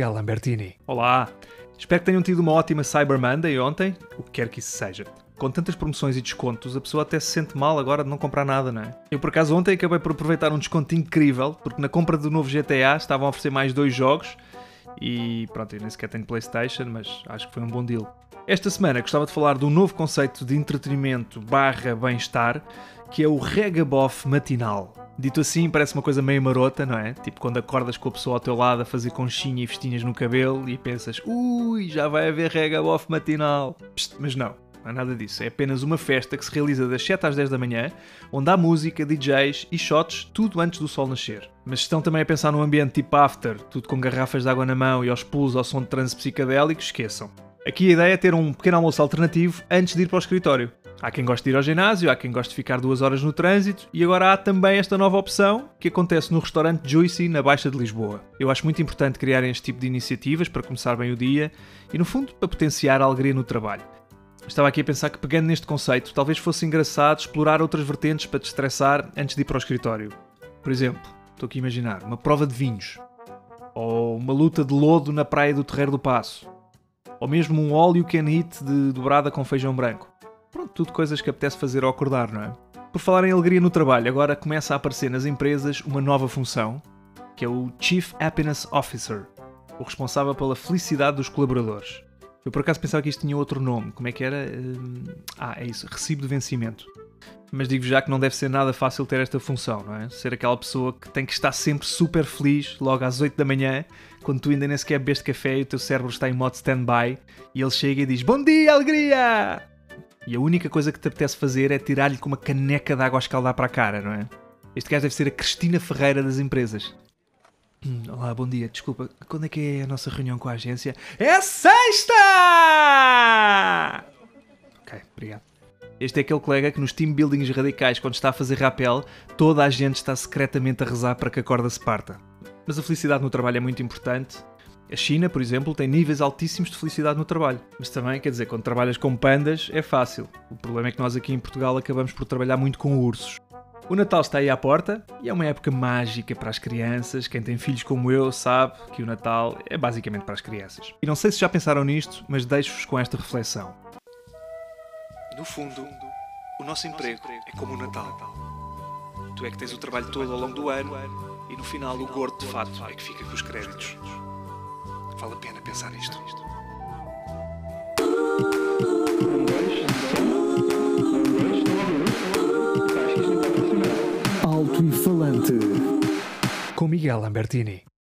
Miguel Lambertini. Olá! Espero que tenham tido uma ótima Cyber Monday ontem, o que quer que isso seja. Com tantas promoções e descontos, a pessoa até se sente mal agora de não comprar nada, não é? Eu, por acaso, ontem acabei por aproveitar um desconto incrível, porque na compra do novo GTA estavam a oferecer mais dois jogos e pronto, eu nem sequer tenho PlayStation, mas acho que foi um bom deal. Esta semana gostava de falar de um novo conceito de entretenimento barra bem-estar, que é o Regabof matinal. Dito assim, parece uma coisa meio marota, não é? Tipo quando acordas com a pessoa ao teu lado a fazer conchinha e festinhas no cabelo e pensas, ui, já vai haver Regabof matinal. Psst, mas não, não é nada disso. É apenas uma festa que se realiza das 7 às 10 da manhã, onde há música, DJs e shots, tudo antes do sol nascer. Mas estão também a pensar num ambiente tipo after, tudo com garrafas de água na mão e aos pulos ao som de transe psicadélico, esqueçam. Aqui a ideia é ter um pequeno almoço alternativo antes de ir para o escritório. Há quem goste de ir ao ginásio, há quem goste de ficar duas horas no trânsito e agora há também esta nova opção que acontece no restaurante Juicy na Baixa de Lisboa. Eu acho muito importante criarem este tipo de iniciativas para começar bem o dia e, no fundo, para potenciar a alegria no trabalho. Estava aqui a pensar que, pegando neste conceito, talvez fosse engraçado explorar outras vertentes para te estressar antes de ir para o escritório. Por exemplo, estou aqui a imaginar uma prova de vinhos, ou uma luta de lodo na praia do Terreiro do Passo, ou mesmo um óleo can eat de dobrada com feijão branco. Pronto, tudo coisas que apetece fazer ao acordar, não é? Por falar em alegria no trabalho, agora começa a aparecer nas empresas uma nova função, que é o Chief Happiness Officer, o responsável pela felicidade dos colaboradores. Eu por acaso pensava que isto tinha outro nome, como é que era? Hum, ah, é isso, recibo de vencimento. Mas digo já que não deve ser nada fácil ter esta função, não é? Ser aquela pessoa que tem que estar sempre super feliz, logo às 8 da manhã, quando tu ainda nem sequer bebes café e o teu cérebro está em modo stand-by, e ele chega e diz: Bom dia, alegria! E a única coisa que te apetece fazer é tirar-lhe com uma caneca de água a escaldar para a cara, não é? Este gajo deve ser a Cristina Ferreira das empresas. Hum, olá, bom dia. Desculpa, quando é que é a nossa reunião com a agência? É sexta! Ok, obrigado. Este é aquele colega que nos team buildings radicais, quando está a fazer rapel, toda a gente está secretamente a rezar para que a corda se parta. Mas a felicidade no trabalho é muito importante a China, por exemplo, tem níveis altíssimos de felicidade no trabalho. Mas também, quer dizer, quando trabalhas com pandas é fácil. O problema é que nós aqui em Portugal acabamos por trabalhar muito com ursos. O Natal está aí à porta e é uma época mágica para as crianças. Quem tem filhos como eu sabe que o Natal é basicamente para as crianças. E não sei se já pensaram nisto, mas deixo-vos com esta reflexão. No fundo, o nosso emprego é como o Natal. Tu é que tens o trabalho todo ao longo do ano e no final o gordo de fato é que fica com os créditos. Vale a pena pensar nisto. Alto e falante. Com Miguel Lambertini.